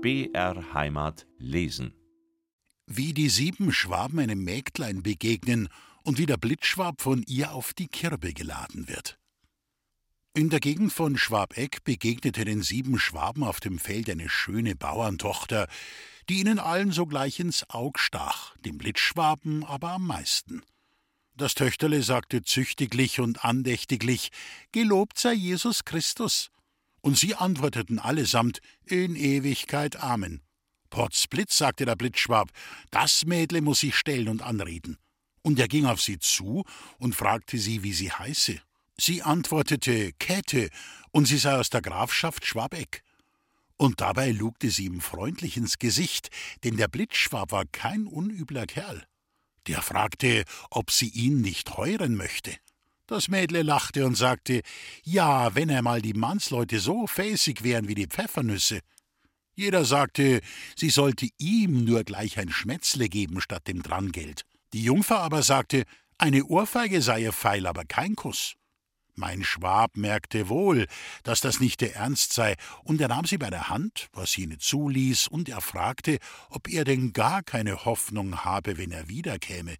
BR Heimat lesen. Wie die sieben Schwaben einem Mägdlein begegnen und wie der Blitzschwab von ihr auf die Kirbe geladen wird. In der Gegend von Schwabeck begegnete den sieben Schwaben auf dem Feld eine schöne Bauerntochter, die ihnen allen sogleich ins Aug stach, dem Blitzschwaben aber am meisten. Das Töchterle sagte züchtiglich und andächtiglich: Gelobt sei Jesus Christus. Und sie antworteten allesamt: In Ewigkeit Amen. Potzblitz, sagte der Blitzschwab, das Mädle muss ich stellen und anreden. Und er ging auf sie zu und fragte sie, wie sie heiße. Sie antwortete Käthe, und sie sei aus der Grafschaft Schwabeck. Und dabei lugte sie ihm freundlich ins Gesicht, denn der Blitzschwab war kein unübler Kerl. Der fragte, ob sie ihn nicht heuren möchte. Das Mädle lachte und sagte, ja, wenn einmal die Mannsleute so fäßig wären wie die Pfeffernüsse. Jeder sagte, sie sollte ihm nur gleich ein Schmätzle geben statt dem Drangeld. Die Jungfer aber sagte, eine Ohrfeige sei ihr feil, aber kein Kuss. Mein Schwab merkte wohl, dass das nicht der Ernst sei, und er nahm sie bei der Hand, was jene zuließ, und er fragte, ob er denn gar keine Hoffnung habe, wenn er wiederkäme.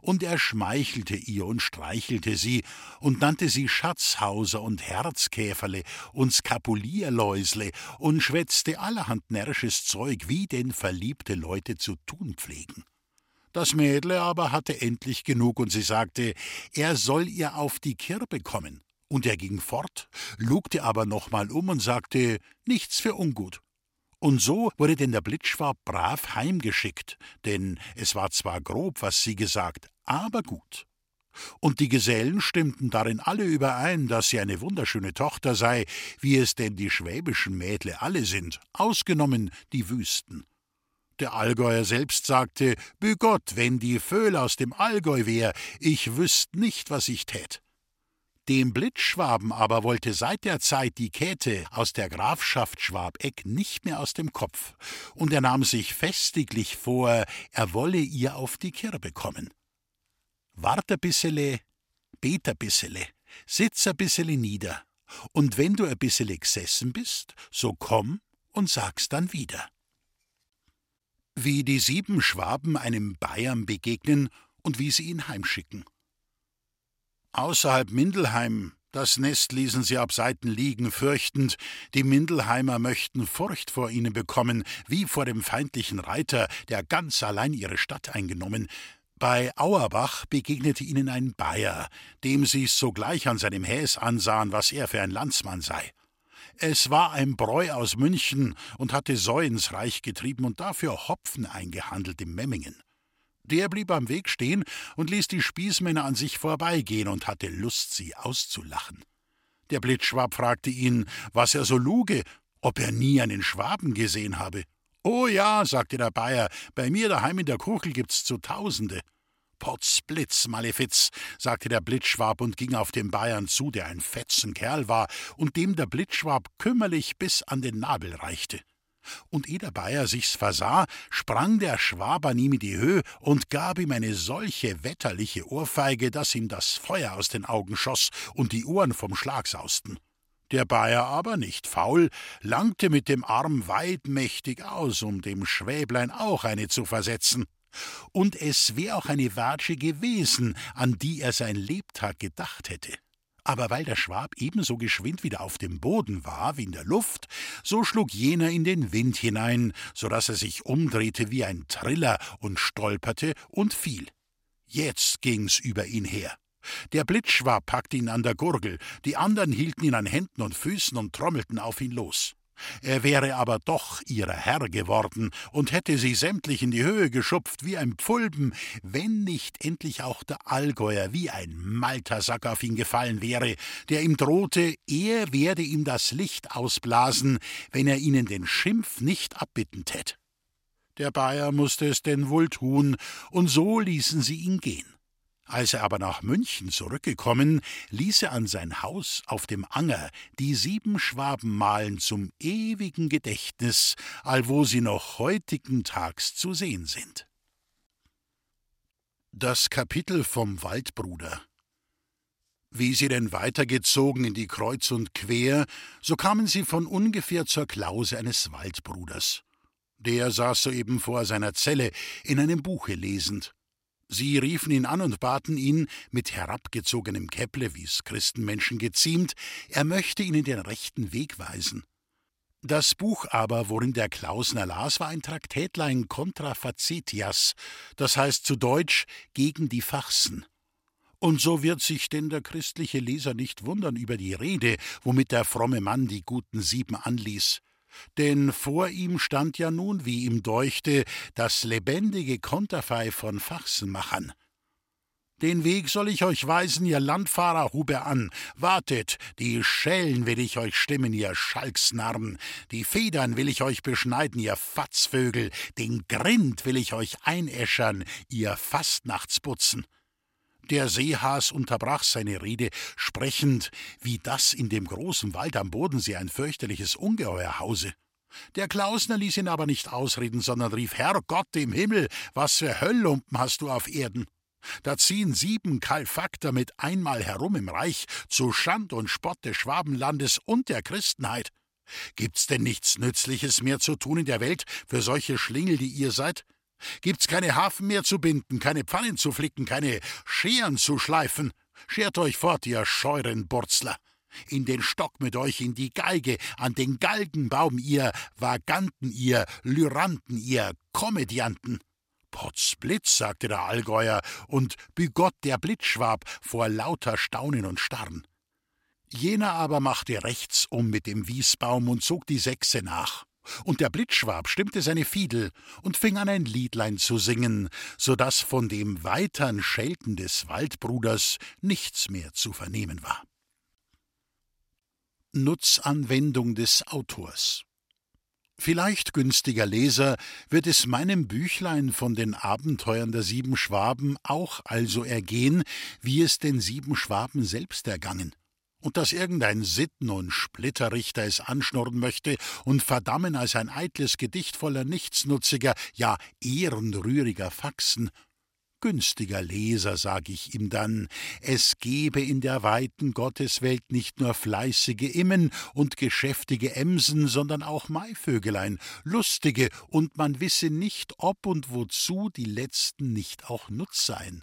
Und er schmeichelte ihr und streichelte sie und nannte sie Schatzhauser und Herzkäferle und Skapulierläusle und schwätzte allerhand närrisches Zeug, wie denn verliebte Leute zu tun pflegen. Das Mädle aber hatte endlich genug, und sie sagte, er soll ihr auf die Kirbe kommen. Und er ging fort, lugte aber nochmal um und sagte, nichts für ungut. Und so wurde denn der Blitzschwab brav heimgeschickt, denn es war zwar grob, was sie gesagt, aber gut. Und die Gesellen stimmten darin alle überein, dass sie eine wunderschöne Tochter sei, wie es denn die schwäbischen Mädle alle sind, ausgenommen die Wüsten. Der Allgäuer selbst sagte, Bü Gott, wenn die Vöhl aus dem Allgäu wär, ich wüßt nicht, was ich tät. Dem Blitzschwaben aber wollte seit der Zeit die Käthe aus der Grafschaft Schwabeck nicht mehr aus dem Kopf, und er nahm sich festiglich vor, er wolle ihr auf die Kirbe kommen. Wart a bissele, bet a bissele, sitz a bissele nieder, und wenn du a bissele gesessen bist, so komm und sag's dann wieder. Wie die sieben Schwaben einem Bayern begegnen und wie sie ihn heimschicken. Außerhalb Mindelheim, das Nest ließen sie ab Seiten liegen, fürchtend, die Mindelheimer möchten Furcht vor ihnen bekommen, wie vor dem feindlichen Reiter, der ganz allein ihre Stadt eingenommen. Bei Auerbach begegnete ihnen ein Bayer, dem sie sogleich an seinem Häs ansahen, was er für ein Landsmann sei. Es war ein Bräu aus München und hatte Säu ins Reich getrieben und dafür Hopfen eingehandelt im Memmingen. Der blieb am Weg stehen und ließ die Spießmänner an sich vorbeigehen und hatte Lust, sie auszulachen. Der Blitzschwab fragte ihn, was er so luge, ob er nie einen Schwaben gesehen habe. Oh ja, sagte der Bayer, bei mir daheim in der Kuchel gibt's zu Tausende. Potzblitz, Malefiz, sagte der Blitzschwab und ging auf den Bayern zu, der ein Fetzenkerl war und dem der Blitzschwab kümmerlich bis an den Nabel reichte. Und ehe der Bayer sich's versah, sprang der Schwab an ihm in die Höhe und gab ihm eine solche wetterliche Ohrfeige, dass ihm das Feuer aus den Augen schoss und die Ohren vom Schlag sausten. Der Bayer aber, nicht faul, langte mit dem Arm weitmächtig aus, um dem Schwäblein auch eine zu versetzen. Und es wär auch eine Watsche gewesen, an die er sein Lebtag gedacht hätte. Aber weil der Schwab ebenso geschwind wieder auf dem Boden war wie in der Luft, so schlug jener in den Wind hinein, so dass er sich umdrehte wie ein Triller und stolperte und fiel. Jetzt ging's über ihn her. Der Blitzschwab packte ihn an der Gurgel, die anderen hielten ihn an Händen und Füßen und trommelten auf ihn los. Er wäre aber doch ihrer Herr geworden und hätte sie sämtlich in die Höhe geschupft wie ein Pfulben, wenn nicht endlich auch der Allgäuer wie ein Maltersack auf ihn gefallen wäre, der ihm drohte, er werde ihm das Licht ausblasen, wenn er ihnen den Schimpf nicht abbitten tät. Der Bayer musste es denn wohl tun, und so ließen sie ihn gehen. Als er aber nach München zurückgekommen, ließ er an sein Haus auf dem Anger die sieben Schwaben malen zum ewigen Gedächtnis, allwo sie noch heutigen Tags zu sehen sind. Das Kapitel vom Waldbruder Wie sie denn weitergezogen in die Kreuz und Quer, so kamen sie von ungefähr zur Klause eines Waldbruders. Der saß soeben vor seiner Zelle in einem Buche lesend. Sie riefen ihn an und baten ihn, mit herabgezogenem Käpple, wie's Christenmenschen geziemt, er möchte ihnen den rechten Weg weisen. Das Buch aber, worin der Klausner las, war ein Traktätlein contra facetias, das heißt zu Deutsch gegen die Farsen. Und so wird sich denn der christliche Leser nicht wundern über die Rede, womit der fromme Mann die guten Sieben anließ. Denn vor ihm stand ja nun, wie ihm deuchte, das lebendige Konterfei von Farsenmachern. Den Weg soll ich euch weisen, ihr Landfahrer, hub er an. Wartet, die Schellen will ich euch stimmen, ihr Schalksnarren. Die Federn will ich euch beschneiden, ihr Fatzvögel. Den Grind will ich euch einäschern, ihr Fastnachtsputzen. Der Seehas unterbrach seine Rede, sprechend, wie das in dem großen Wald am Bodensee ein fürchterliches Ungeheuer hause. Der Klausner ließ ihn aber nicht ausreden, sondern rief: Herrgott im Himmel, was für Hölllumpen hast du auf Erden? Da ziehen sieben Kalfakter mit einmal herum im Reich, zu Schand und Spott des Schwabenlandes und der Christenheit. Gibt's denn nichts Nützliches mehr zu tun in der Welt für solche Schlingel, die ihr seid? Gibt's keine Hafen mehr zu binden, keine Pfannen zu flicken, keine Scheren zu schleifen? Schert euch fort, ihr scheuren Burzler! In den Stock mit euch, in die Geige, an den Galgenbaum, ihr Vaganten, ihr Lyranten, ihr Komödianten! Potzblitz, sagte der Allgäuer und bigott der Blitzschwab vor lauter Staunen und Starren. Jener aber machte rechts um mit dem Wiesbaum und zog die Sechse nach. Und der Blitzschwab stimmte seine Fiedel und fing an ein Liedlein zu singen, so dass von dem weitern Schelten des Waldbruders nichts mehr zu vernehmen war. Nutzanwendung des Autors Vielleicht, günstiger Leser, wird es meinem Büchlein von den Abenteuern der sieben Schwaben auch also ergehen, wie es den sieben Schwaben selbst ergangen und dass irgendein Sitten- und Splitterrichter es anschnurren möchte und verdammen als ein eitles Gedicht voller nichtsnutziger, ja ehrenrühriger Faxen. Günstiger Leser, sag ich ihm dann, es gebe in der weiten Gotteswelt nicht nur fleißige Immen und geschäftige Emsen, sondern auch Maivögelein, lustige, und man wisse nicht, ob und wozu die letzten nicht auch Nutz seien.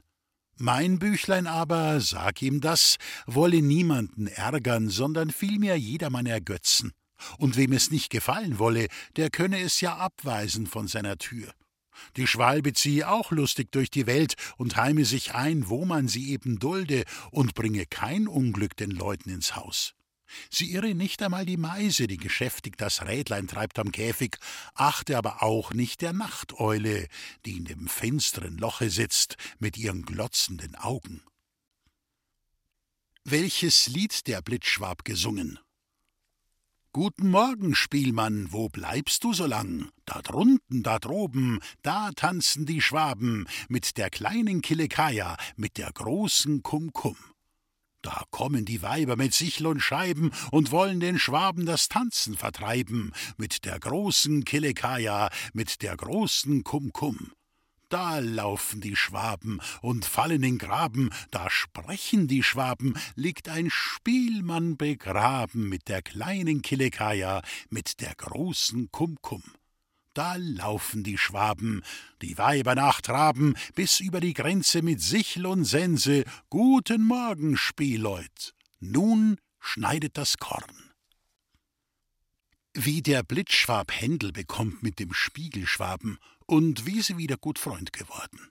Mein Büchlein aber, sag ihm das, wolle niemanden ärgern, sondern vielmehr jedermann ergötzen. Und wem es nicht gefallen wolle, der könne es ja abweisen von seiner Tür. Die Schwalbe ziehe auch lustig durch die Welt und heime sich ein, wo man sie eben dulde, und bringe kein Unglück den Leuten ins Haus. Sie irre nicht einmal die Meise, die geschäftig das Rädlein treibt am Käfig, achte aber auch nicht der Nachteule, die in dem finsteren Loche sitzt mit ihren glotzenden Augen. Welches Lied der Blitzschwab gesungen? Guten Morgen, Spielmann, wo bleibst du so lang? Da drunten, da droben, da tanzen die Schwaben mit der kleinen Kilekaja, mit der großen Kumkum. Da kommen die Weiber mit Sichel und Scheiben und wollen den Schwaben das Tanzen vertreiben, mit der großen Kilekaja, mit der großen Kumkum. Da laufen die Schwaben und fallen in Graben, da sprechen die Schwaben, liegt ein Spielmann begraben mit der kleinen Kilekaja, mit der großen Kumkum da laufen die Schwaben, die Weiber nachtraben, bis über die Grenze mit Sichel und Sense. Guten Morgen, Spielleut. Nun schneidet das Korn. Wie der Blitzschwab Händel bekommt mit dem Spiegelschwaben und wie sie wieder gut Freund geworden.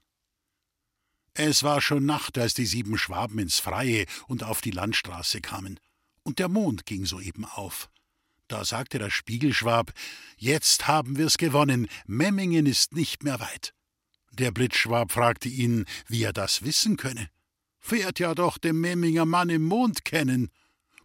Es war schon Nacht, als die sieben Schwaben ins Freie und auf die Landstraße kamen, und der Mond ging soeben auf. Da sagte der Spiegelschwab: Jetzt haben wir's gewonnen, Memmingen ist nicht mehr weit. Der Blitzschwab fragte ihn, wie er das wissen könne. Fährt ja doch den Memminger Mann im Mond kennen.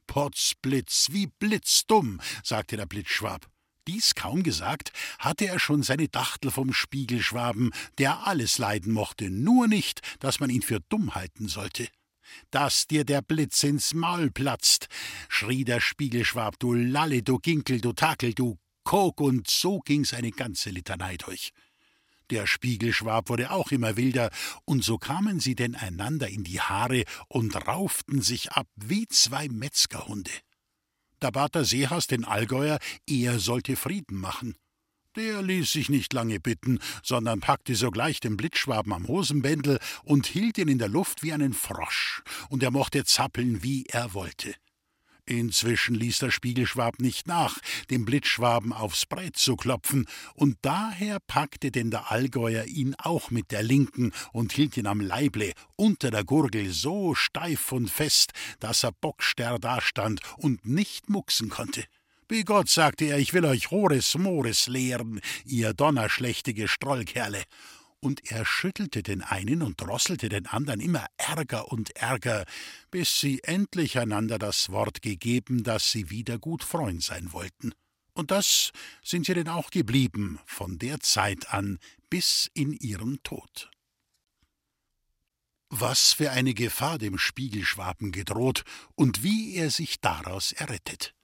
Potzblitz, wie blitzdumm, sagte der Blitzschwab. Dies kaum gesagt, hatte er schon seine Dachtel vom Spiegelschwaben, der alles leiden mochte, nur nicht, dass man ihn für dumm halten sollte dass dir der Blitz ins Maul platzt, schrie der Spiegelschwab, du Lalle, du Ginkel, du Takel, du Kok, und so ging's eine ganze Litanei durch. Der Spiegelschwab wurde auch immer wilder, und so kamen sie denn einander in die Haare und rauften sich ab wie zwei Metzgerhunde. Da bat der Seehas den Allgäuer, er sollte Frieden machen. Der ließ sich nicht lange bitten, sondern packte sogleich den Blitzschwaben am Hosenbändel und hielt ihn in der Luft wie einen Frosch, und er mochte zappeln, wie er wollte. Inzwischen ließ der Spiegelschwab nicht nach, dem Blitzschwaben aufs Brett zu klopfen, und daher packte denn der Allgäuer ihn auch mit der linken und hielt ihn am Leible unter der Gurgel so steif und fest, dass er bocksterr dastand und nicht mucksen konnte. Wie Gott, sagte er, ich will euch Hores Mores lehren, ihr donnerschlächtige Strollkerle und er schüttelte den einen und drosselte den anderen immer ärger und ärger, bis sie endlich einander das Wort gegeben, dass sie wieder gut Freund sein wollten. Und das sind sie denn auch geblieben, von der Zeit an bis in ihren Tod. Was für eine Gefahr dem Spiegelschwaben gedroht und wie er sich daraus errettet.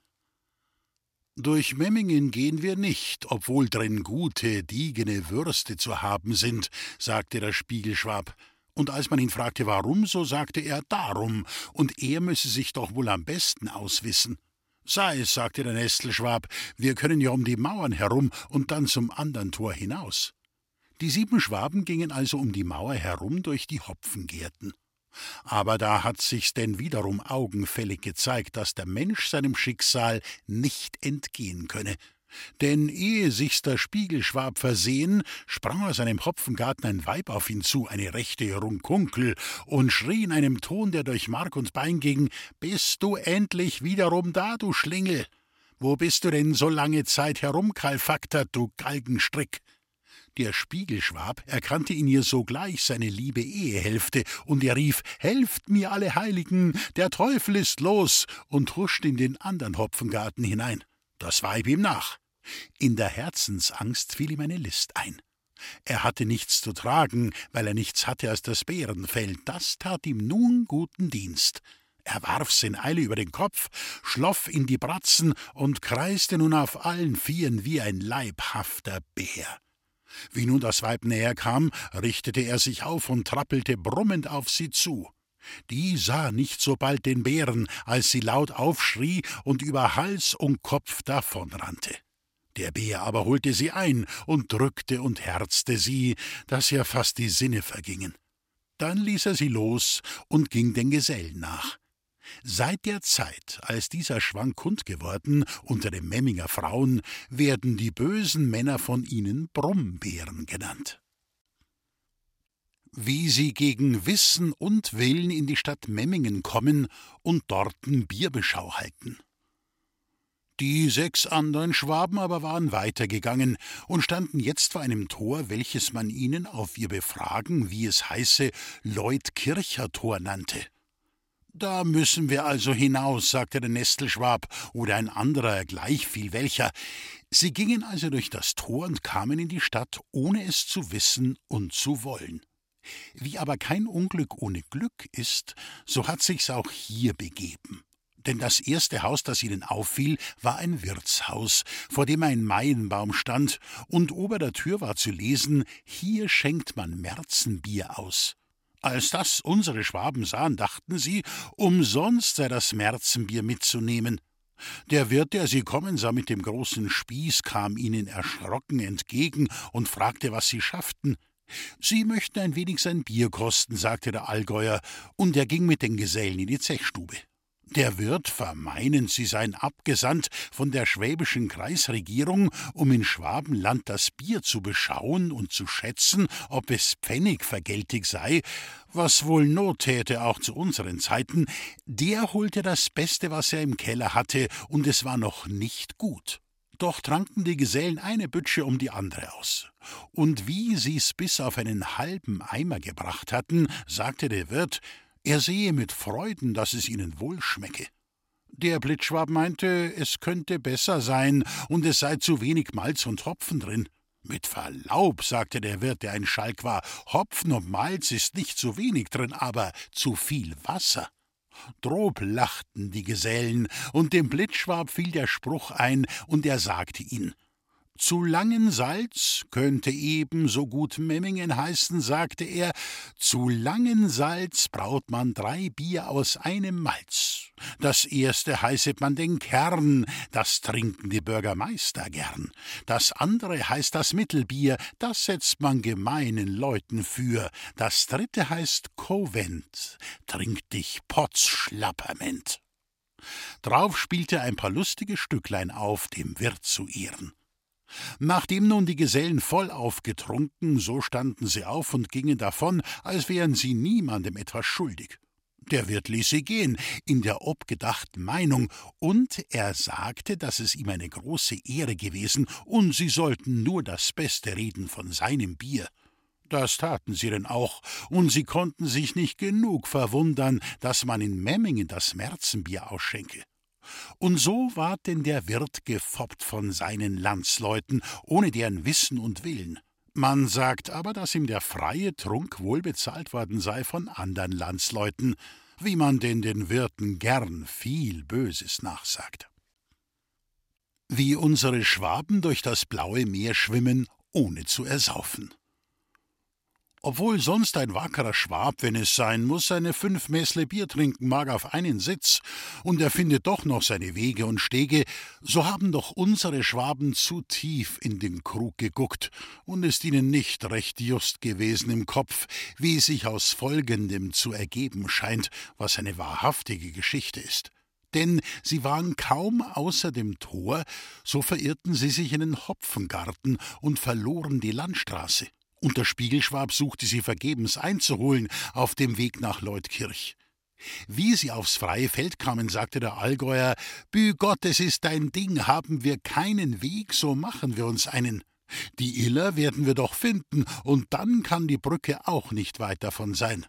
Durch Memmingen gehen wir nicht, obwohl drin gute, diegene Würste zu haben sind, sagte der Spiegelschwab. Und als man ihn fragte, warum, so sagte er darum, und er müsse sich doch wohl am besten auswissen. Sei es, sagte der Nestelschwab, wir können ja um die Mauern herum und dann zum andern Tor hinaus. Die sieben Schwaben gingen also um die Mauer herum durch die Hopfengärten. Aber da hat sich's denn wiederum augenfällig gezeigt, dass der Mensch seinem Schicksal nicht entgehen könne. Denn ehe sich's der Spiegelschwab versehen, sprang aus einem Hopfengarten ein Weib auf ihn zu, eine rechte Runkunkel, und schrie in einem Ton, der durch Mark und Bein ging: Bist du endlich wiederum da, du Schlingel? Wo bist du denn so lange Zeit herumkalfaktert, du Galgenstrick? Der Spiegelschwab erkannte in ihr sogleich seine liebe Ehehälfte, und er rief Helft mir, alle Heiligen, der Teufel ist los, und huscht in den andern Hopfengarten hinein. Das Weib ihm nach. In der Herzensangst fiel ihm eine List ein. Er hatte nichts zu tragen, weil er nichts hatte als das Bärenfell, das tat ihm nun guten Dienst. Er warf's in Eile über den Kopf, schloff in die Bratzen und kreiste nun auf allen Vieren wie ein leibhafter Bär. Wie nun das Weib näher kam, richtete er sich auf und trappelte brummend auf sie zu. Die sah nicht so bald den Bären, als sie laut aufschrie und über Hals und Kopf davonrannte. Der Bär aber holte sie ein und drückte und herzte sie, dass ihr fast die Sinne vergingen. Dann ließ er sie los und ging den Gesellen nach. Seit der Zeit, als dieser Schwank kund geworden unter den Memminger Frauen, werden die bösen Männer von ihnen Brummbären genannt. Wie sie gegen Wissen und Willen in die Stadt Memmingen kommen und dorten Bierbeschau halten. Die sechs anderen Schwaben aber waren weitergegangen und standen jetzt vor einem Tor, welches man ihnen auf ihr Befragen, wie es heiße, Leutkircher Tor nannte. Da müssen wir also hinaus, sagte der Nestelschwab oder ein anderer, gleich viel welcher. Sie gingen also durch das Tor und kamen in die Stadt, ohne es zu wissen und zu wollen. Wie aber kein Unglück ohne Glück ist, so hat sich's auch hier begeben. Denn das erste Haus, das ihnen auffiel, war ein Wirtshaus, vor dem ein Maienbaum stand, und ober der Tür war zu lesen: Hier schenkt man Märzenbier aus. Als das unsere Schwaben sahen, dachten sie, umsonst sei das Märzenbier mitzunehmen. Der Wirt, der sie kommen sah mit dem großen Spieß, kam ihnen erschrocken entgegen und fragte, was sie schafften. Sie möchten ein wenig sein Bier kosten, sagte der Allgäuer, und er ging mit den Gesellen in die Zechstube. Der Wirt vermeinen, sie seien abgesandt von der schwäbischen Kreisregierung, um in Schwabenland das Bier zu beschauen und zu schätzen, ob es pfennigvergeltig sei, was wohl Not täte auch zu unseren Zeiten, der holte das Beste, was er im Keller hatte, und es war noch nicht gut. Doch tranken die Gesellen eine Bütsche um die andere aus. Und wie sie's bis auf einen halben Eimer gebracht hatten, sagte der Wirt, er sehe mit Freuden, dass es ihnen wohl schmecke. Der Blitzschwab meinte, es könnte besser sein und es sei zu wenig Malz und Hopfen drin. Mit Verlaub, sagte der Wirt, der ein Schalk war, Hopfen und Malz ist nicht zu wenig drin, aber zu viel Wasser. Drob lachten die Gesellen, und dem Blitzschwab fiel der Spruch ein, und er sagte ihn zu Langensalz könnte ebenso gut Memmingen heißen, sagte er. Zu Langensalz braut man drei Bier aus einem Malz. Das erste heißet man den Kern, das trinken die Bürgermeister gern. Das andere heißt das Mittelbier, das setzt man gemeinen Leuten für. Das dritte heißt Covent, trink dich Potzschlapperment. Drauf spielte ein paar lustige Stücklein auf, dem Wirt zu Ehren. Nachdem nun die Gesellen voll aufgetrunken, so standen sie auf und gingen davon, als wären sie niemandem etwas schuldig. Der Wirt ließ sie gehen, in der obgedachten Meinung, und er sagte, dass es ihm eine große Ehre gewesen, und sie sollten nur das Beste reden von seinem Bier. Das taten sie denn auch, und sie konnten sich nicht genug verwundern, dass man in Memmingen das Märzenbier ausschenke. Und so ward denn der Wirt gefoppt von seinen Landsleuten, ohne deren Wissen und Willen. Man sagt aber, dass ihm der freie Trunk wohl bezahlt worden sei von andern Landsleuten, wie man denn den Wirten gern viel Böses nachsagt. Wie unsere Schwaben durch das blaue Meer schwimmen, ohne zu ersaufen. Obwohl sonst ein wackerer Schwab, wenn es sein muss, seine fünf Mäßle Bier trinken mag auf einen Sitz, und er findet doch noch seine Wege und Stege, so haben doch unsere Schwaben zu tief in den Krug geguckt und ist ihnen nicht recht just gewesen im Kopf, wie sich aus Folgendem zu ergeben scheint, was eine wahrhaftige Geschichte ist. Denn sie waren kaum außer dem Tor, so verirrten sie sich in den Hopfengarten und verloren die Landstraße und der Spiegelschwab suchte sie vergebens einzuholen auf dem Weg nach Leutkirch. Wie sie aufs freie Feld kamen, sagte der Allgäuer: Bü Gott, es ist dein Ding, haben wir keinen Weg, so machen wir uns einen. Die Iller werden wir doch finden, und dann kann die Brücke auch nicht weit davon sein.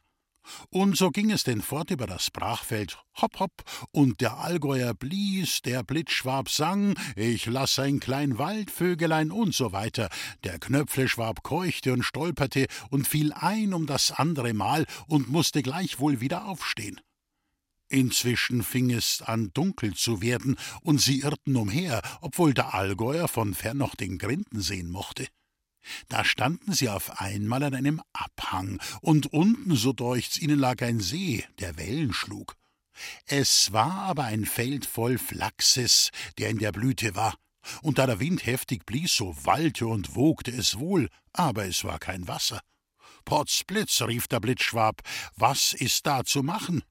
Und so ging es denn fort über das Brachfeld, hopp, hopp, und der Allgäuer blies, der Blitzschwab sang, ich lass ein klein Waldvögelein und so weiter. Der Knöpfleschwab keuchte und stolperte und fiel ein um das andere Mal und musste gleichwohl wieder aufstehen. Inzwischen fing es an dunkel zu werden, und sie irrten umher, obwohl der Allgäuer von fern noch den Grinden sehen mochte. Da standen sie auf einmal an einem Abhang, und unten, so deucht's ihnen, lag ein See, der Wellen schlug. Es war aber ein Feld voll Flachses, der in der Blüte war, und da der Wind heftig blies, so wallte und wogte es wohl, aber es war kein Wasser. Potzblitz, rief der Blitzschwab, was ist da zu machen?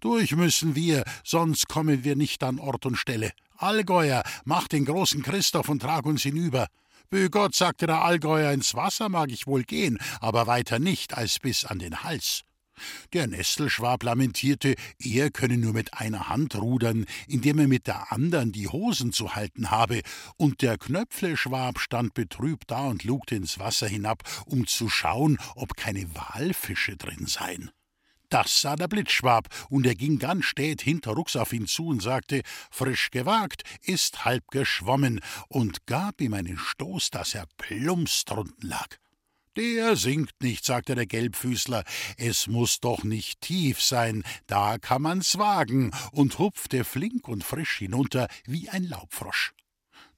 Durch müssen wir, sonst kommen wir nicht an Ort und Stelle. Allgäuer, mach den großen Christoph und trag uns hinüber. Bü Gott, sagte der Allgäuer, ins Wasser mag ich wohl gehen, aber weiter nicht als bis an den Hals. Der Nestelschwab lamentierte, er könne nur mit einer Hand rudern, indem er mit der andern die Hosen zu halten habe, und der Knöpfleschwab stand betrübt da und lugte ins Wasser hinab, um zu schauen, ob keine Walfische drin seien. Das sah der Blitzschwab, und er ging ganz stät hinterrucks auf ihn zu und sagte, frisch gewagt, ist halb geschwommen, und gab ihm einen Stoß, dass er plumps drunten lag. Der sinkt nicht, sagte der Gelbfüßler, es muss doch nicht tief sein, da kann man's wagen, und hupfte flink und frisch hinunter wie ein Laubfrosch.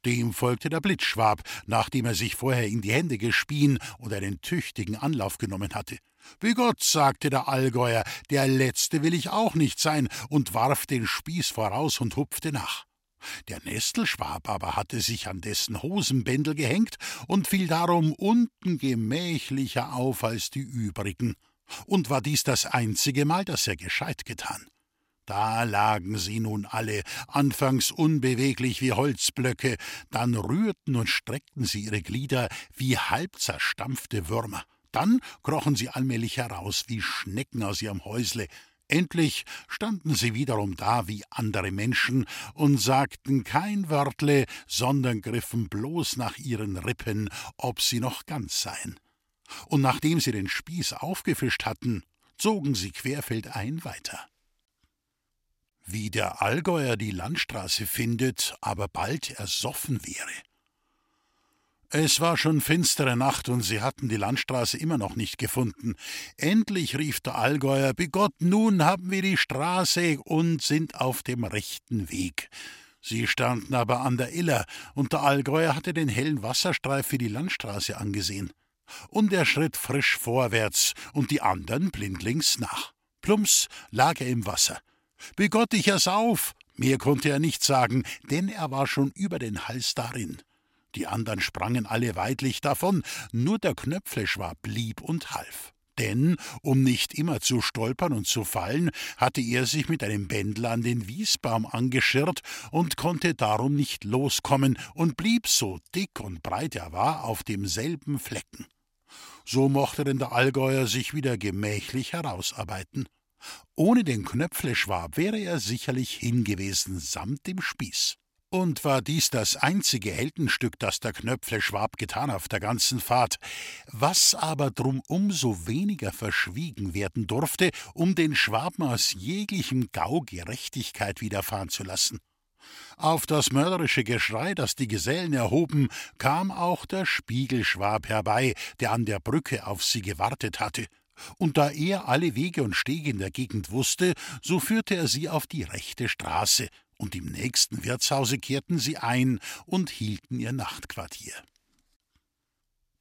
Dem folgte der Blitzschwab, nachdem er sich vorher in die Hände gespien und einen tüchtigen Anlauf genommen hatte. Wie Gott, sagte der Allgäuer, der Letzte will ich auch nicht sein, und warf den Spieß voraus und hupfte nach. Der Nestelschwab aber hatte sich an dessen Hosenbändel gehängt und fiel darum unten gemächlicher auf als die übrigen. Und war dies das einzige Mal, dass er gescheit getan. Da lagen sie nun alle, anfangs unbeweglich wie Holzblöcke, dann rührten und streckten sie ihre Glieder wie halb zerstampfte Würmer. Dann krochen sie allmählich heraus wie Schnecken aus ihrem Häusle. Endlich standen sie wiederum da wie andere Menschen und sagten kein Wörtle, sondern griffen bloß nach ihren Rippen, ob sie noch ganz seien. Und nachdem sie den Spieß aufgefischt hatten, zogen sie querfeldein weiter. Wie der Allgäuer die Landstraße findet, aber bald ersoffen wäre, es war schon finstere Nacht und sie hatten die Landstraße immer noch nicht gefunden. Endlich rief der Allgäuer: Bigott, nun haben wir die Straße und sind auf dem rechten Weg. Sie standen aber an der Iller, und der Allgäuer hatte den hellen Wasserstreif für die Landstraße angesehen. Und er schritt frisch vorwärts und die andern blindlings nach. Plumps lag er im Wasser. Begott dich ersauf! Mehr konnte er nicht sagen, denn er war schon über den Hals darin. Die anderen sprangen alle weidlich davon, nur der Knöpfleschwab blieb und half. Denn, um nicht immer zu stolpern und zu fallen, hatte er sich mit einem Bändel an den Wiesbaum angeschirrt und konnte darum nicht loskommen und blieb so dick und breit er war auf demselben Flecken. So mochte denn der Allgäuer sich wieder gemächlich herausarbeiten. Ohne den Knöpfleschwab wäre er sicherlich hingewesen samt dem Spieß. Und war dies das einzige Heldenstück, das der Knöpfleschwab getan auf der ganzen Fahrt, was aber drum umso weniger verschwiegen werden durfte, um den Schwaben aus jeglichem Gau Gerechtigkeit widerfahren zu lassen. Auf das mörderische Geschrei, das die Gesellen erhoben, kam auch der Spiegelschwab herbei, der an der Brücke auf sie gewartet hatte. Und da er alle Wege und Stege in der Gegend wusste, so führte er sie auf die rechte Straße, und im nächsten Wirtshause kehrten sie ein und hielten ihr Nachtquartier.